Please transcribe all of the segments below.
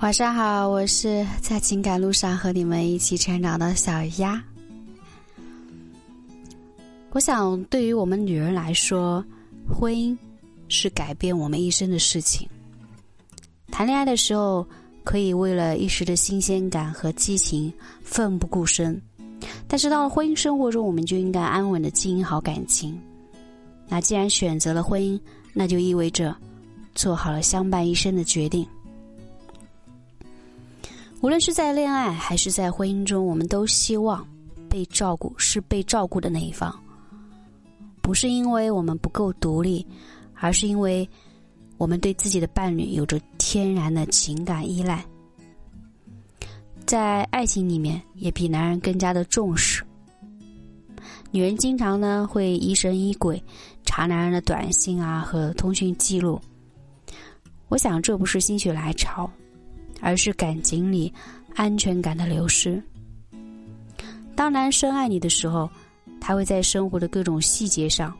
晚上好，我是在情感路上和你们一起成长的小丫。我想，对于我们女人来说，婚姻是改变我们一生的事情。谈恋爱的时候，可以为了一时的新鲜感和激情奋不顾身，但是到了婚姻生活中，我们就应该安稳的经营好感情。那既然选择了婚姻，那就意味着做好了相伴一生的决定。无论是在恋爱还是在婚姻中，我们都希望被照顾，是被照顾的那一方。不是因为我们不够独立，而是因为我们对自己的伴侣有着天然的情感依赖。在爱情里面，也比男人更加的重视。女人经常呢会疑神疑鬼，查男人的短信啊和通讯记录。我想这不是心血来潮。而是感情里安全感的流失。当男生爱你的时候，他会在生活的各种细节上，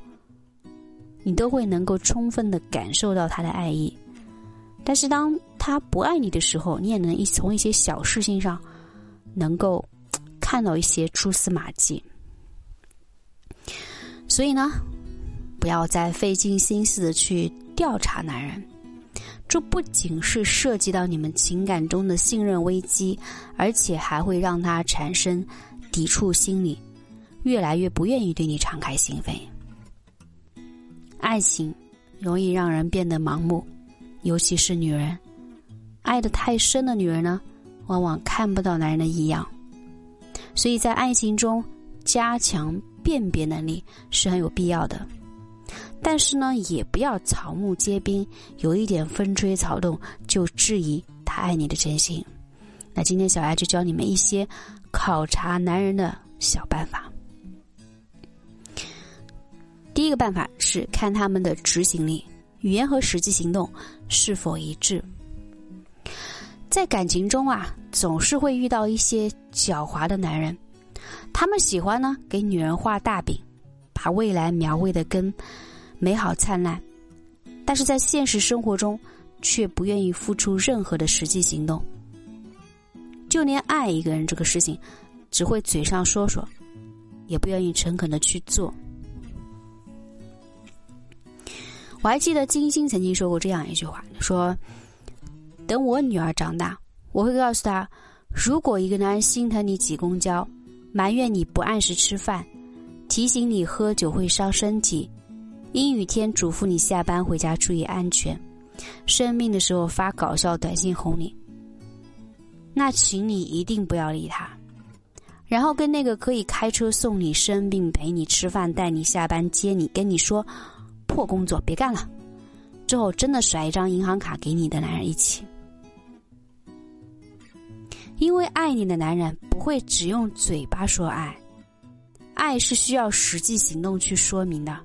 你都会能够充分的感受到他的爱意。但是当他不爱你的时候，你也能一从一些小事情上，能够 看到一些蛛丝马迹。所以呢，不要再费尽心思的去调查男人。这不仅是涉及到你们情感中的信任危机，而且还会让他产生抵触心理，越来越不愿意对你敞开心扉。爱情容易让人变得盲目，尤其是女人，爱的太深的女人呢，往往看不到男人的异样。所以在爱情中加强辨别能力是很有必要的。但是呢，也不要草木皆兵，有一点风吹草动就质疑他爱你的真心。那今天小艾就教你们一些考察男人的小办法。第一个办法是看他们的执行力，语言和实际行动是否一致。在感情中啊，总是会遇到一些狡猾的男人，他们喜欢呢给女人画大饼，把未来描绘的跟。美好灿烂，但是在现实生活中，却不愿意付出任何的实际行动。就连爱一个人这个事情，只会嘴上说说，也不愿意诚恳的去做。我还记得金星曾经说过这样一句话：说，等我女儿长大，我会告诉她，如果一个男人心疼你挤公交，埋怨你不按时吃饭，提醒你喝酒会伤身体。阴雨天嘱咐你下班回家注意安全，生病的时候发搞笑短信哄你，那请你一定不要理他，然后跟那个可以开车送你生病陪你吃饭带你下班接你跟你说破工作别干了，之后真的甩一张银行卡给你的男人一起，因为爱你的男人不会只用嘴巴说爱，爱是需要实际行动去说明的。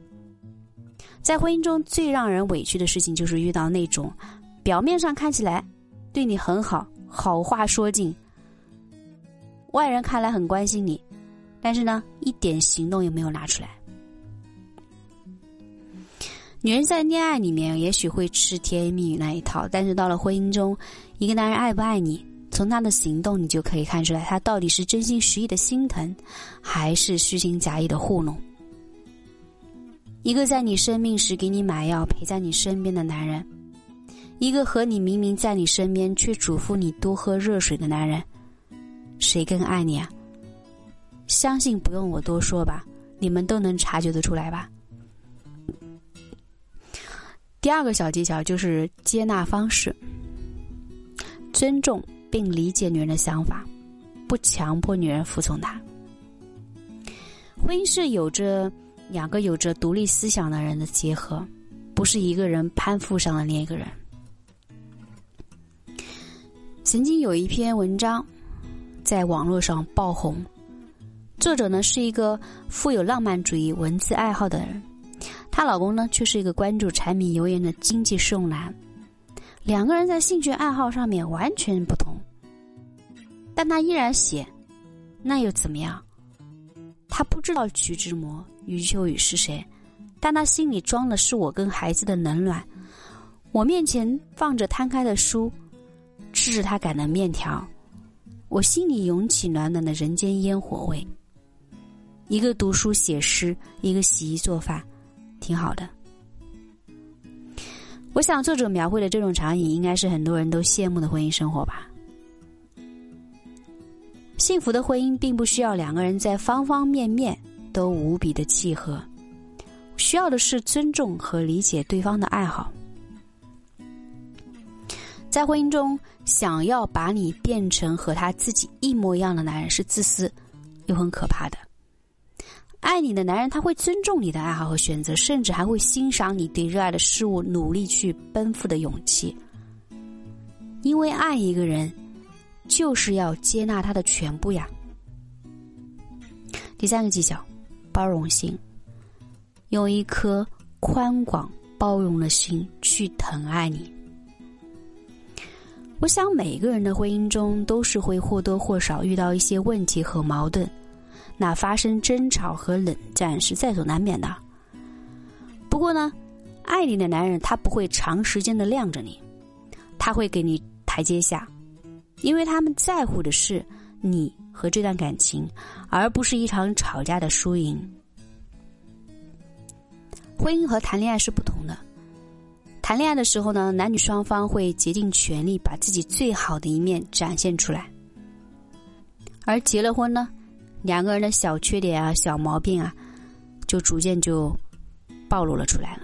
在婚姻中最让人委屈的事情，就是遇到那种表面上看起来对你很好，好话说尽，外人看来很关心你，但是呢，一点行动也没有拿出来。女人在恋爱里面也许会吃甜言蜜语那一套，但是到了婚姻中，一个男人爱不爱你，从他的行动你就可以看出来，他到底是真心实意的心疼，还是虚情假意的糊弄。一个在你生病时给你买药、陪在你身边的男人，一个和你明明在你身边却嘱咐你多喝热水的男人，谁更爱你啊？相信不用我多说吧，你们都能察觉得出来吧。第二个小技巧就是接纳方式，尊重并理解女人的想法，不强迫女人服从他。婚姻是有着。两个有着独立思想的人的结合，不是一个人攀附上了另一个人。曾经有一篇文章在网络上爆红，作者呢是一个富有浪漫主义文字爱好的人，她老公呢却是一个关注柴米油盐的经济适用男，两个人在兴趣爱好上面完全不同，但他依然写，那又怎么样？他不知道徐志摩。余秋雨是谁？但他心里装的是我跟孩子的冷暖。我面前放着摊开的书，吃着他擀的面条，我心里涌起暖暖的人间烟火味。一个读书写诗，一个洗衣做饭，挺好的。我想作者描绘的这种场景，应该是很多人都羡慕的婚姻生活吧。幸福的婚姻并不需要两个人在方方面面都无比的契合，需要的是尊重和理解对方的爱好。在婚姻中，想要把你变成和他自己一模一样的男人是自私又很可怕的。爱你的男人，他会尊重你的爱好和选择，甚至还会欣赏你对热爱的事物努力去奔赴的勇气。因为爱一个人，就是要接纳他的全部呀。第三个技巧，包容心，用一颗宽广包容的心去疼爱你。我想每个人的婚姻中都是会或多或少遇到一些问题和矛盾，那发生争吵和冷战是在所难免的。不过呢，爱你的男人他不会长时间的晾着你，他会给你台阶下，因为他们在乎的是你和这段感情，而不是一场吵架的输赢。婚姻和谈恋爱是不同的。谈恋爱的时候呢，男女双方会竭尽全力把自己最好的一面展现出来。而结了婚呢，两个人的小缺点啊、小毛病啊，就逐渐就暴露了出来了。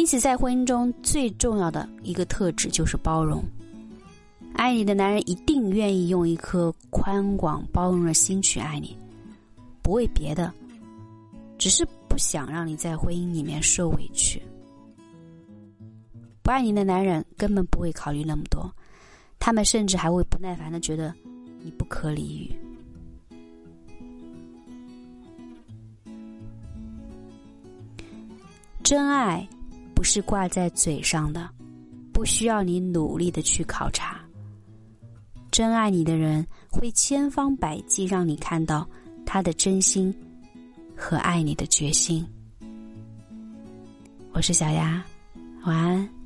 因此，在婚姻中最重要的一个特质就是包容。爱你的男人一定愿意用一颗宽广包容的心去爱你，不为别的，只是。不想让你在婚姻里面受委屈。不爱你的男人根本不会考虑那么多，他们甚至还会不耐烦的觉得你不可理喻。真爱不是挂在嘴上的，不需要你努力的去考察。真爱你的人会千方百计让你看到他的真心。和爱你的决心。我是小丫，晚安。